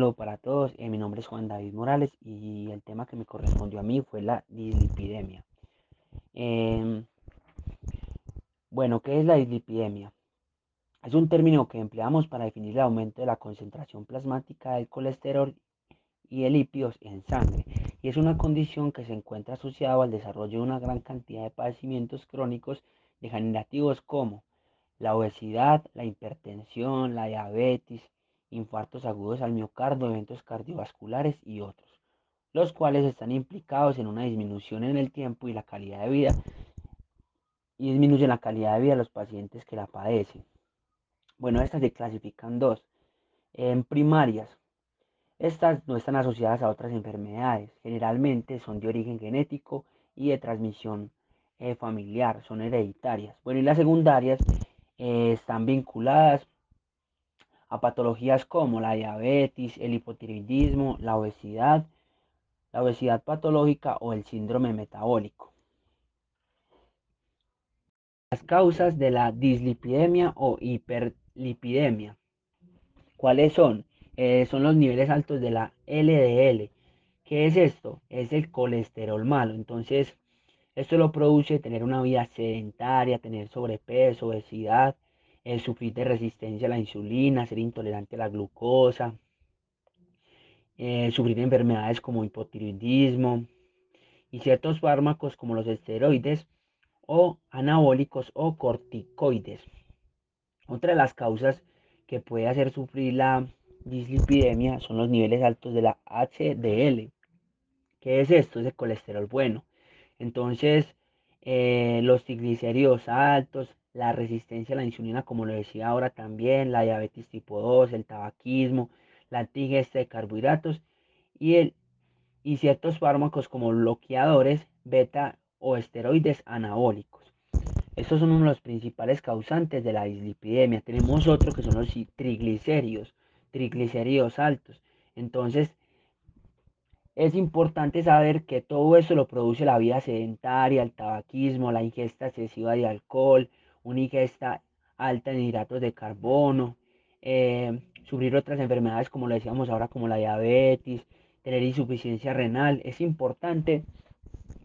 Hola para todos, eh, mi nombre es Juan David Morales y el tema que me correspondió a mí fue la dislipidemia. Em, bueno, ¿qué es la dislipidemia? Es un término que empleamos para definir el aumento de la concentración plasmática del colesterol y de lípidos en sangre y es una condición que se encuentra asociada al desarrollo de una gran cantidad de padecimientos crónicos degenerativos como la obesidad, la hipertensión, la diabetes, infartos agudos al miocardio, eventos cardiovasculares y otros, los cuales están implicados en una disminución en el tiempo y la calidad de vida y disminuyen la calidad de vida de los pacientes que la padecen. Bueno, estas se clasifican dos. En primarias, estas no están asociadas a otras enfermedades, generalmente son de origen genético y de transmisión eh, familiar, son hereditarias. Bueno, y las secundarias eh, están vinculadas a patologías como la diabetes, el hipotiroidismo, la obesidad, la obesidad patológica o el síndrome metabólico. Las causas de la dislipidemia o hiperlipidemia. ¿Cuáles son? Eh, son los niveles altos de la LDL. ¿Qué es esto? Es el colesterol malo. Entonces, esto lo produce tener una vida sedentaria, tener sobrepeso, obesidad, sufrir de resistencia a la insulina, ser intolerante a la glucosa, eh, sufrir de enfermedades como hipotiroidismo y ciertos fármacos como los esteroides o anabólicos o corticoides. Otra de las causas que puede hacer sufrir la dislipidemia son los niveles altos de la HDL. ¿Qué es esto? Es el colesterol bueno. Entonces, eh, los triglicéridos altos, la resistencia a la insulina, como lo decía ahora también, la diabetes tipo 2, el tabaquismo, la antigesta de carbohidratos y, el, y ciertos fármacos como bloqueadores beta o esteroides anabólicos. Estos son uno de los principales causantes de la dislipidemia. Tenemos otro que son los triglicéridos, triglicéridos altos. Entonces, es importante saber que todo eso lo produce la vida sedentaria, el tabaquismo, la ingesta excesiva de alcohol, una ingesta alta en hidratos de carbono, eh, sufrir otras enfermedades como lo decíamos ahora, como la diabetes, tener insuficiencia renal. Es importante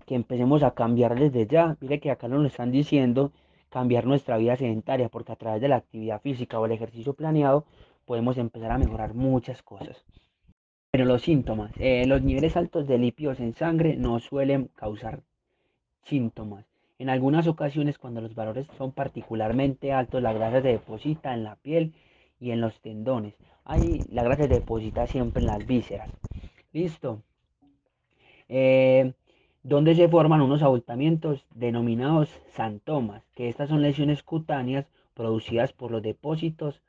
que empecemos a cambiar desde ya. Mire que acá nos están diciendo, cambiar nuestra vida sedentaria, porque a través de la actividad física o el ejercicio planeado podemos empezar a mejorar muchas cosas. Pero los síntomas, eh, los niveles altos de lípidos en sangre no suelen causar síntomas. En algunas ocasiones, cuando los valores son particularmente altos, la grasa se deposita en la piel y en los tendones. Ahí la grasa se deposita siempre en las vísceras. Listo. Eh, donde se forman unos abultamientos denominados santomas, que estas son lesiones cutáneas producidas por los depósitos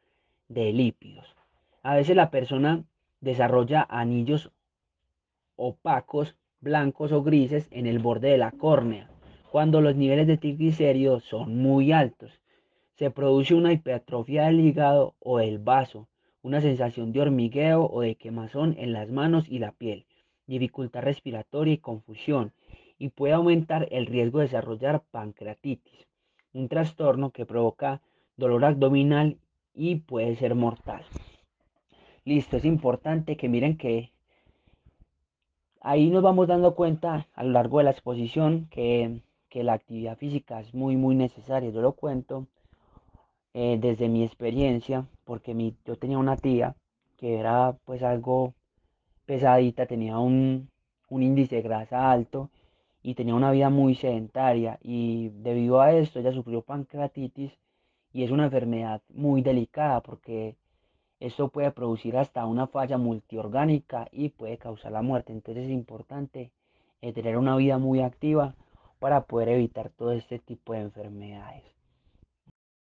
de lípidos. A veces la persona desarrolla anillos opacos, blancos o grises en el borde de la córnea cuando los niveles de triglicéridos son muy altos. Se produce una hipertrofia del hígado o del vaso, una sensación de hormigueo o de quemazón en las manos y la piel, dificultad respiratoria y confusión, y puede aumentar el riesgo de desarrollar pancreatitis, un trastorno que provoca dolor abdominal y puede ser mortal. Listo, es importante que miren que ahí nos vamos dando cuenta a lo largo de la exposición que que la actividad física es muy, muy necesaria. Yo lo cuento eh, desde mi experiencia, porque mi, yo tenía una tía que era pues algo pesadita, tenía un, un índice de grasa alto y tenía una vida muy sedentaria y debido a esto ella sufrió pancreatitis y es una enfermedad muy delicada porque esto puede producir hasta una falla multiorgánica y puede causar la muerte. Entonces es importante eh, tener una vida muy activa para poder evitar todo este tipo de enfermedades.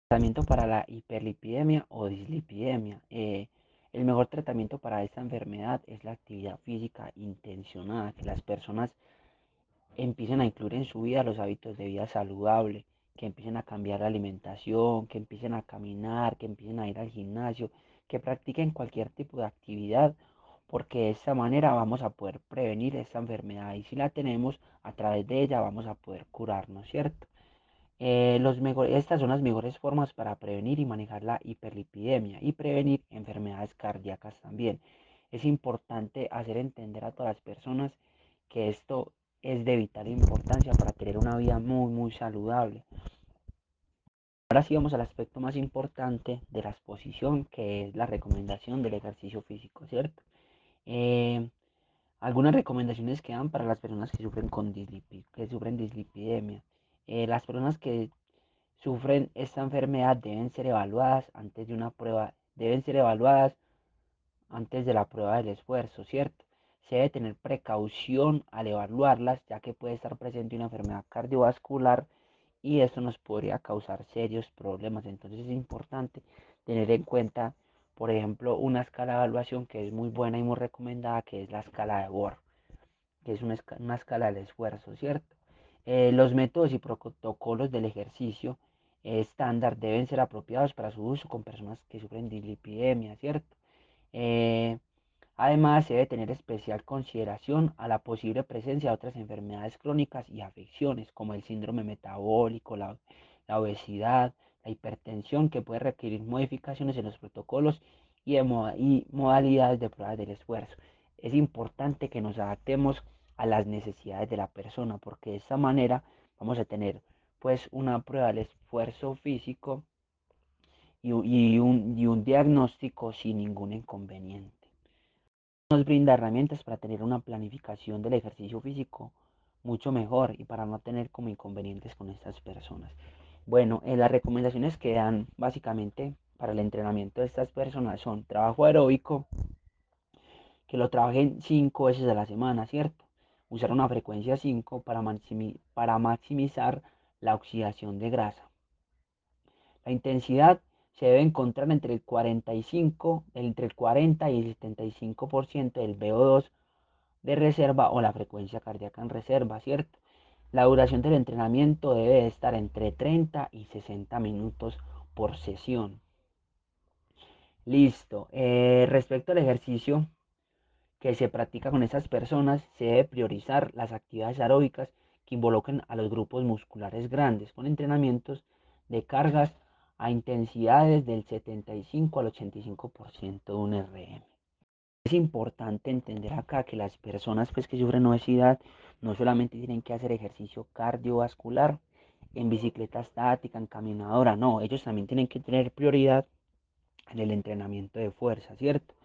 Tratamiento para la hiperlipidemia o dislipidemia. Eh, el mejor tratamiento para esta enfermedad es la actividad física intencionada, que las personas empiecen a incluir en su vida los hábitos de vida saludable, que empiecen a cambiar la alimentación, que empiecen a caminar, que empiecen a ir al gimnasio, que practiquen cualquier tipo de actividad porque de esta manera vamos a poder prevenir esta enfermedad y si la tenemos, a través de ella vamos a poder curarnos, ¿cierto? Eh, estas son las mejores formas para prevenir y manejar la hiperlipidemia y prevenir enfermedades cardíacas también. Es importante hacer entender a todas las personas que esto es de vital importancia para tener una vida muy, muy saludable. Ahora sí vamos al aspecto más importante de la exposición, que es la recomendación del ejercicio físico, ¿cierto? Eh, algunas recomendaciones que dan para las personas que sufren, con que sufren dislipidemia. Eh, las personas que sufren esta enfermedad deben ser evaluadas antes de una prueba, deben ser evaluadas antes de la prueba del esfuerzo, ¿cierto? Se debe tener precaución al evaluarlas, ya que puede estar presente una enfermedad cardiovascular y esto nos podría causar serios problemas. Entonces es importante tener en cuenta, por ejemplo, una escala de evaluación que es muy buena y muy recomendada, que es la escala de Bohr, que es una, escala del esfuerzo, ¿cierto? Eh, los métodos y protocolos del ejercicio estándar deben ser apropiados para su uso con personas que sufren de lipidemia, ¿cierto? Eh, además, se debe tener especial consideración a la posible presencia de otras enfermedades crónicas y afecciones, como el síndrome metabólico, la, obesidad, la hipertensión, que puede requerir modificaciones en los protocolos y, y modalidades de pruebas del esfuerzo. Es importante que nos adaptemos a las necesidades de la persona, porque de esta manera vamos a tener pues una prueba del esfuerzo físico y, un, y un diagnóstico sin ningún inconveniente. Nos brinda herramientas para tener una planificación del ejercicio físico mucho mejor y para no tener como inconvenientes con estas personas. Bueno, eh, las recomendaciones que dan básicamente para el entrenamiento de estas personas son trabajo aeróbico, que lo trabajen cinco veces a la semana, ¿cierto? Usar una frecuencia 5 para, para maximizar la oxidación de grasa. La intensidad se debe encontrar entre el 45, entre el 40 y el 75% del VO2 de reserva o la frecuencia cardíaca en reserva, ¿cierto? La duración del entrenamiento debe estar entre 30 y 60 minutos por sesión. Listo. Eh, respecto al ejercicio que se practica con esas personas, se debe priorizar las actividades aeróbicas que involucren a los grupos musculares grandes con entrenamientos de cargas a intensidades del 75 al 85% de un RM. Importante entender acá que las personas pues, que sufren obesidad no solamente tienen que hacer ejercicio cardiovascular en bicicleta estática, en caminadora, no, ellos también tienen que tener prioridad en el entrenamiento de fuerza, ¿cierto?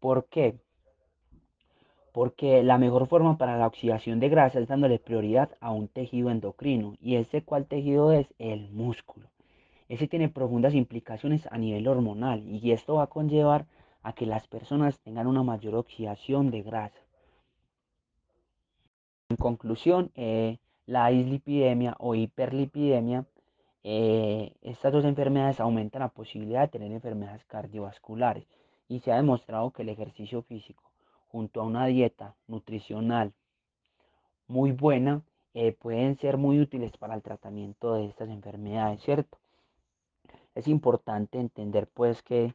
¿Por qué? porque la mejor forma para la oxidación de grasa es dándole prioridad a un tejido endocrino. ¿Y ese cuál tejido es? El músculo. Ese tiene profundas implicaciones a nivel hormonal y esto va a conllevar a que las personas tengan una mayor oxidación de grasa. En conclusión, eh, la dislipidemia o hiperlipidemia, eh, estas dos enfermedades aumentan la posibilidad de tener enfermedades cardiovasculares y se ha demostrado que el ejercicio físico junto a una dieta nutricional muy buena, eh, pueden ser muy útiles para el tratamiento de estas enfermedades, ¿cierto? Es importante entender pues que,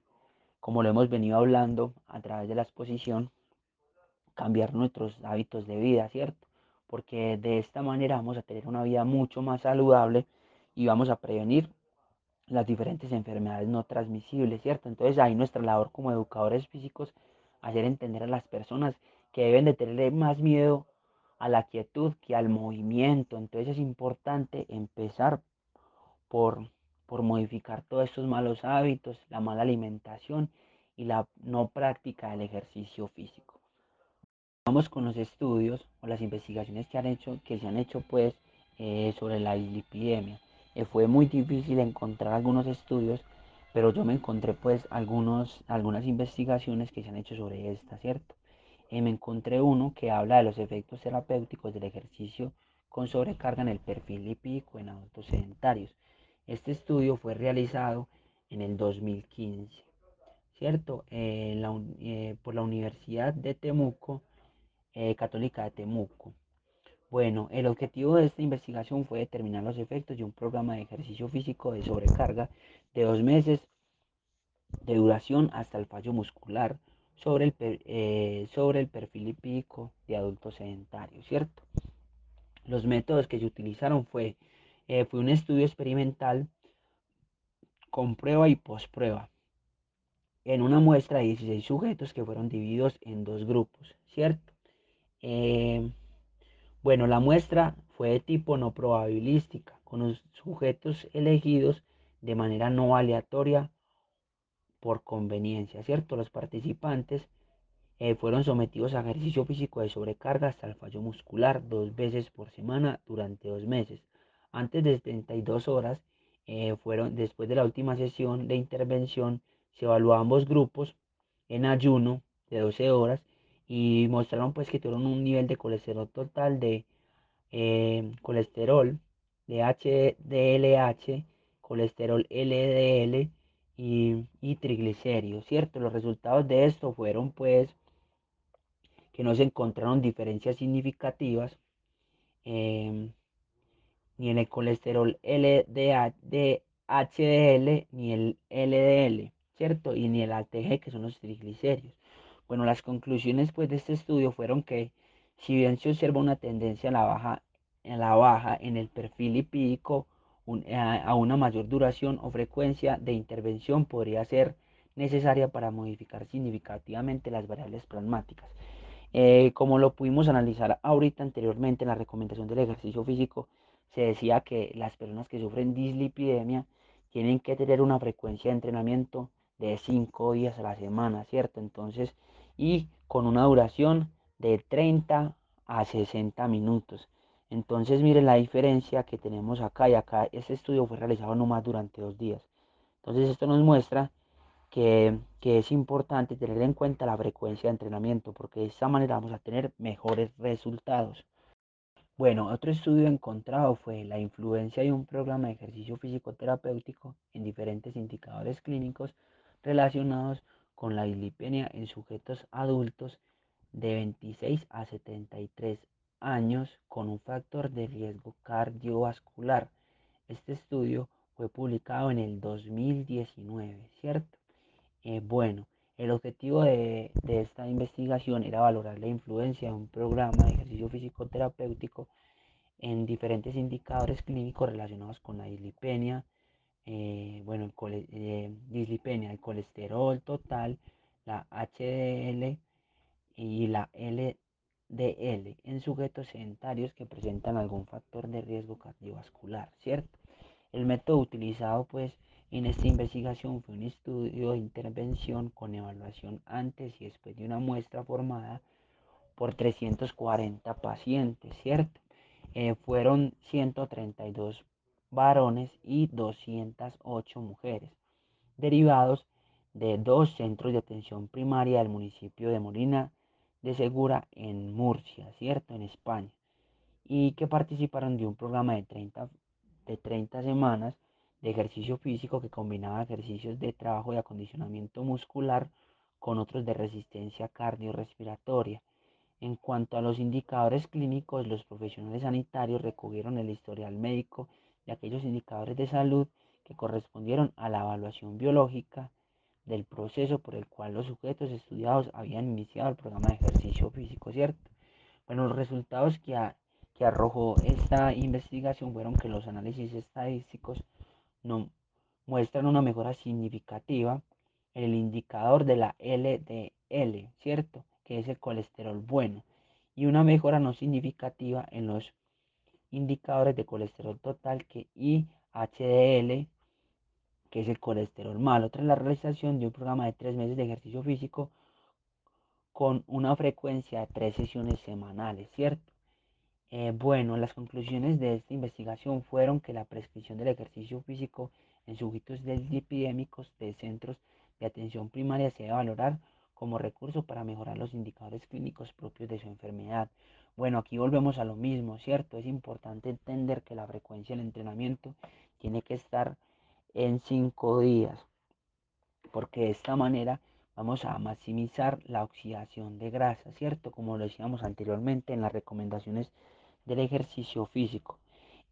como lo hemos venido hablando a través de la exposición, cambiar nuestros hábitos de vida, ¿cierto? Porque de esta manera vamos a tener una vida mucho más saludable y vamos a prevenir las diferentes enfermedades no transmisibles, ¿cierto? Entonces ahí nuestra labor como educadores físicos hacer entender a las personas que deben de tener más miedo a la quietud que al movimiento. Entonces es importante empezar por, por modificar todos estos malos hábitos, la mala alimentación y la no práctica del ejercicio físico. Vamos con los estudios o las investigaciones que, han hecho, que se han hecho pues eh, sobre la dislipidemia. Eh, fue muy difícil encontrar algunos estudios pero yo me encontré pues algunos, algunas investigaciones que se han hecho sobre esta, ¿cierto? Y me encontré uno que habla de los efectos terapéuticos del ejercicio con sobrecarga en el perfil lipídico en adultos sedentarios. Este estudio fue realizado en el 2015, ¿cierto? Eh, por la Universidad de Temuco, eh, Católica de Temuco. Bueno, el objetivo de esta investigación fue determinar los efectos de un programa de ejercicio físico de sobrecarga de dos meses de duración hasta el fallo muscular sobre el, eh, sobre el perfil lipídico de adultos sedentarios, ¿cierto? Los métodos que se utilizaron fue, eh, fue un estudio experimental con prueba y posprueba. en una muestra de 16 sujetos que fueron divididos en dos grupos, ¿cierto? Eh, bueno, la muestra fue de tipo no probabilística, con los sujetos elegidos de manera no aleatoria por conveniencia, ¿cierto? Los participantes eh, fueron sometidos a ejercicio físico de sobrecarga hasta el fallo muscular dos veces por semana durante dos meses. Antes de 72 horas, eh, fueron, después de la última sesión de intervención, se evaluó ambos grupos en ayuno de 12 horas y mostraron pues que tuvieron un nivel de colesterol total de eh, colesterol de HDLH, colesterol LDL y, y triglicéridos, ¿cierto? Los resultados de esto fueron pues que no se encontraron diferencias significativas eh, ni en el colesterol LDH, ni el LDL, ¿cierto? Y ni el ATG, que son los triglicéridos. Bueno, las conclusiones pues de este estudio fueron que si bien se observa una tendencia a la baja en, la baja en el perfil lipídico, a, a una mayor duración o frecuencia de intervención podría ser necesaria para modificar significativamente las variables plasmáticas. Eh, como lo pudimos analizar ahorita anteriormente en la recomendación del ejercicio físico, se decía que las personas que sufren dislipidemia tienen que tener una frecuencia de entrenamiento de 5 días a la semana, ¿cierto? Entonces, y con una duración de 30 a 60 minutos. Entonces, miren la diferencia que tenemos acá y acá. Este estudio fue realizado nomás durante dos días. Entonces, esto nos muestra que, que, es importante tener en cuenta la frecuencia de entrenamiento porque de esta manera vamos a tener mejores resultados. Bueno, otro estudio encontrado fue la influencia de un programa de ejercicio físico terapéutico en diferentes indicadores clínicos relacionados con la dislipidemia en sujetos adultos de 26 a 73 años con un factor de riesgo cardiovascular. Este estudio fue publicado en el 2019, ¿cierto? Eh, bueno, el objetivo de, de, esta investigación era valorar la influencia de un programa de ejercicio físico terapéutico en diferentes indicadores clínicos relacionados con la dislipemia, eh, bueno, el cole, eh, dislipemia, el colesterol total, la HDL y la LDL en sujetos sedentarios que presentan algún factor de riesgo cardiovascular, ¿cierto? El método utilizado pues en esta investigación fue un estudio de intervención con evaluación antes y después de una muestra formada por 340 pacientes, ¿cierto? Eh, fueron 132 varones y 208 mujeres, derivados de dos centros de atención primaria del municipio de Molina de Segura en Murcia, ¿cierto? En España, y que participaron de un programa de 30, de 30 semanas de ejercicio físico que combinaba ejercicios de trabajo de acondicionamiento muscular con otros de resistencia cardiorrespiratoria. En cuanto a los indicadores clínicos, los profesionales sanitarios recogieron el historial médico de aquellos indicadores de salud que correspondieron a la evaluación biológica del proceso por el cual los sujetos estudiados habían iniciado el programa de ejercicio físico, ¿cierto? Bueno, los resultados que, arrojó esta investigación fueron que los análisis estadísticos no muestran una mejora significativa en el indicador de la LDL, ¿cierto? Que es el colesterol bueno, y una mejora no significativa en los indicadores de colesterol total que y HDL, que es el colesterol malo, tras la realización de un programa de tres meses de ejercicio físico con una frecuencia de tres sesiones semanales, ¿cierto? Eh, bueno, las conclusiones de esta investigación fueron que la prescripción del ejercicio físico en sujetos dislipidémicos de centros de atención primaria se debe valorar como recurso para mejorar los indicadores clínicos propios de su enfermedad. Bueno, aquí volvemos a lo mismo, ¿cierto? Es importante entender que la frecuencia del entrenamiento tiene que estar en cinco días, porque de esta manera vamos a maximizar la oxidación de grasa, ¿cierto? Como lo decíamos anteriormente en las recomendaciones del ejercicio físico.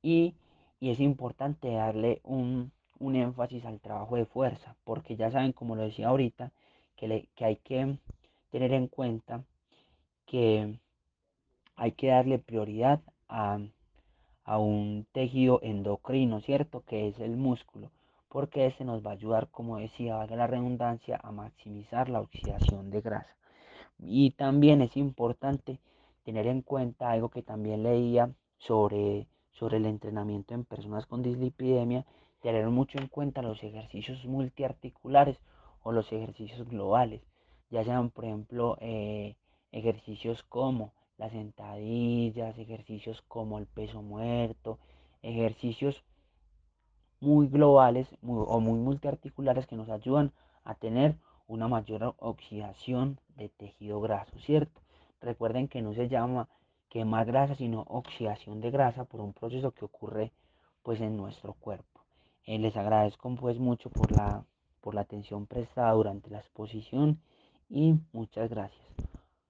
Y, y es importante darle un, un, énfasis al trabajo de fuerza, porque ya saben, como lo decía ahorita, que, le, que hay que tener en cuenta que hay que darle prioridad a, a un tejido endocrino, ¿cierto? Que es el músculo, porque este nos va a ayudar, como decía, valga la redundancia, a maximizar la oxidación de grasa. Y también es importante tener en cuenta algo que también leía sobre, sobre el entrenamiento en personas con dislipidemia, tener mucho en cuenta los ejercicios multiarticulares o los ejercicios globales, ya sean, por ejemplo, eh, ejercicios como las sentadillas, ejercicios como el peso muerto, ejercicios muy globales o muy multiarticulares que nos ayudan a tener una mayor oxidación de tejido graso, ¿cierto? Recuerden que no se llama quemar grasa, sino oxidación de grasa por un proceso que ocurre pues en nuestro cuerpo. Eh, les agradezco pues mucho por la, por la atención prestada durante la exposición y muchas gracias.